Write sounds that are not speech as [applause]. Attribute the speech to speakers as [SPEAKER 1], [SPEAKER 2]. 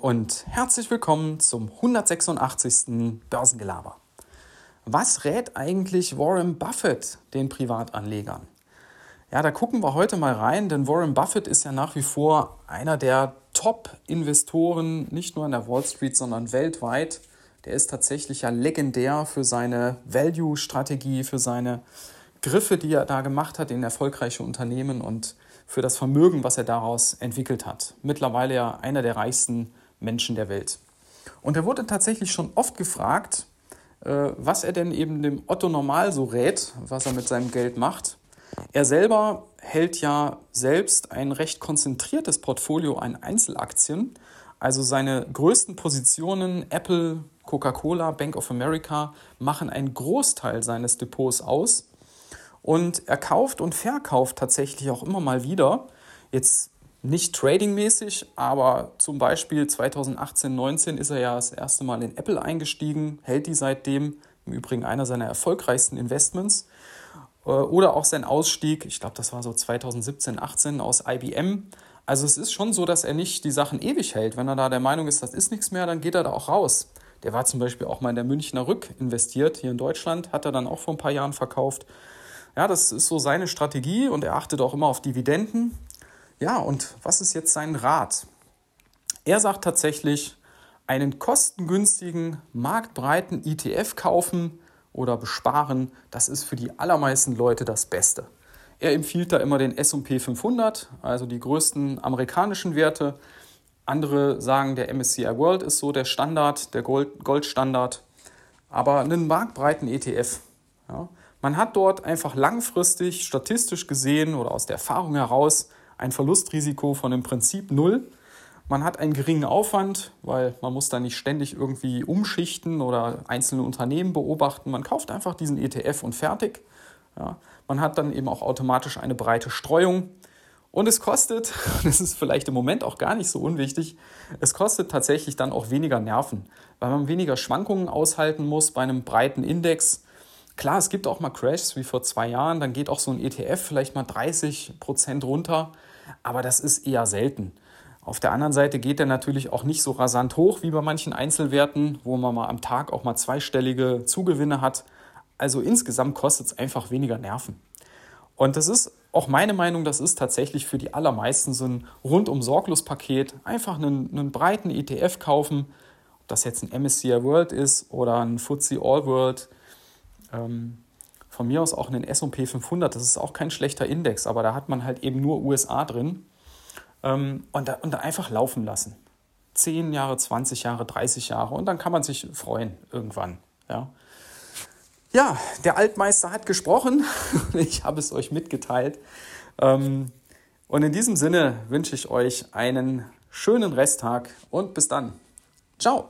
[SPEAKER 1] und herzlich willkommen zum 186. Börsengelaber. Was rät eigentlich Warren Buffett den Privatanlegern? Ja, da gucken wir heute mal rein, denn Warren Buffett ist ja nach wie vor einer der Top-Investoren, nicht nur an der Wall Street, sondern weltweit. Der ist tatsächlich ja legendär für seine Value-Strategie, für seine Griffe, die er da gemacht hat in erfolgreiche Unternehmen und für das Vermögen, was er daraus entwickelt hat. Mittlerweile ja einer der reichsten Menschen der Welt. Und er wurde tatsächlich schon oft gefragt, äh, was er denn eben dem Otto Normal so rät, was er mit seinem Geld macht. Er selber hält ja selbst ein recht konzentriertes Portfolio an Einzelaktien. Also seine größten Positionen, Apple, Coca-Cola, Bank of America, machen einen Großteil seines Depots aus. Und er kauft und verkauft tatsächlich auch immer mal wieder. Jetzt nicht tradingmäßig, aber zum Beispiel 2018, 19 ist er ja das erste Mal in Apple eingestiegen, hält die seitdem, im Übrigen einer seiner erfolgreichsten Investments. Äh, oder auch sein Ausstieg, ich glaube, das war so 2017, 18 aus IBM. Also es ist schon so, dass er nicht die Sachen ewig hält. Wenn er da der Meinung ist, das ist nichts mehr, dann geht er da auch raus. Der war zum Beispiel auch mal in der Münchner Rück investiert, hier in Deutschland, hat er dann auch vor ein paar Jahren verkauft. Ja, das ist so seine Strategie und er achtet auch immer auf Dividenden. Ja, und was ist jetzt sein Rat? Er sagt tatsächlich, einen kostengünstigen, marktbreiten ETF kaufen oder besparen, das ist für die allermeisten Leute das Beste. Er empfiehlt da immer den SP 500, also die größten amerikanischen Werte. Andere sagen, der MSCI World ist so der Standard, der Gold, Goldstandard. Aber einen marktbreiten ETF. Ja. Man hat dort einfach langfristig, statistisch gesehen oder aus der Erfahrung heraus ein Verlustrisiko von im Prinzip null. Man hat einen geringen Aufwand, weil man muss da nicht ständig irgendwie umschichten oder einzelne Unternehmen beobachten. Man kauft einfach diesen ETF und fertig. Ja, man hat dann eben auch automatisch eine breite Streuung. Und es kostet, [laughs] das ist vielleicht im Moment auch gar nicht so unwichtig, es kostet tatsächlich dann auch weniger Nerven, weil man weniger Schwankungen aushalten muss bei einem breiten Index. Klar, es gibt auch mal Crashs wie vor zwei Jahren, dann geht auch so ein ETF vielleicht mal 30 Prozent runter, aber das ist eher selten. Auf der anderen Seite geht er natürlich auch nicht so rasant hoch wie bei manchen Einzelwerten, wo man mal am Tag auch mal zweistellige Zugewinne hat. Also insgesamt kostet es einfach weniger Nerven. Und das ist auch meine Meinung, das ist tatsächlich für die allermeisten so ein rundum sorglos Paket. Einfach einen, einen breiten ETF kaufen, ob das jetzt ein MSCI World ist oder ein FTSE All World ähm, von mir aus auch einen S&P 500. Das ist auch kein schlechter Index, aber da hat man halt eben nur USA drin. Ähm, und, da, und da einfach laufen lassen. 10 Jahre, 20 Jahre, 30 Jahre und dann kann man sich freuen irgendwann. Ja, ja der Altmeister hat gesprochen. [laughs] ich habe es euch mitgeteilt. Ähm, und in diesem Sinne wünsche ich euch einen schönen Resttag und bis dann. Ciao.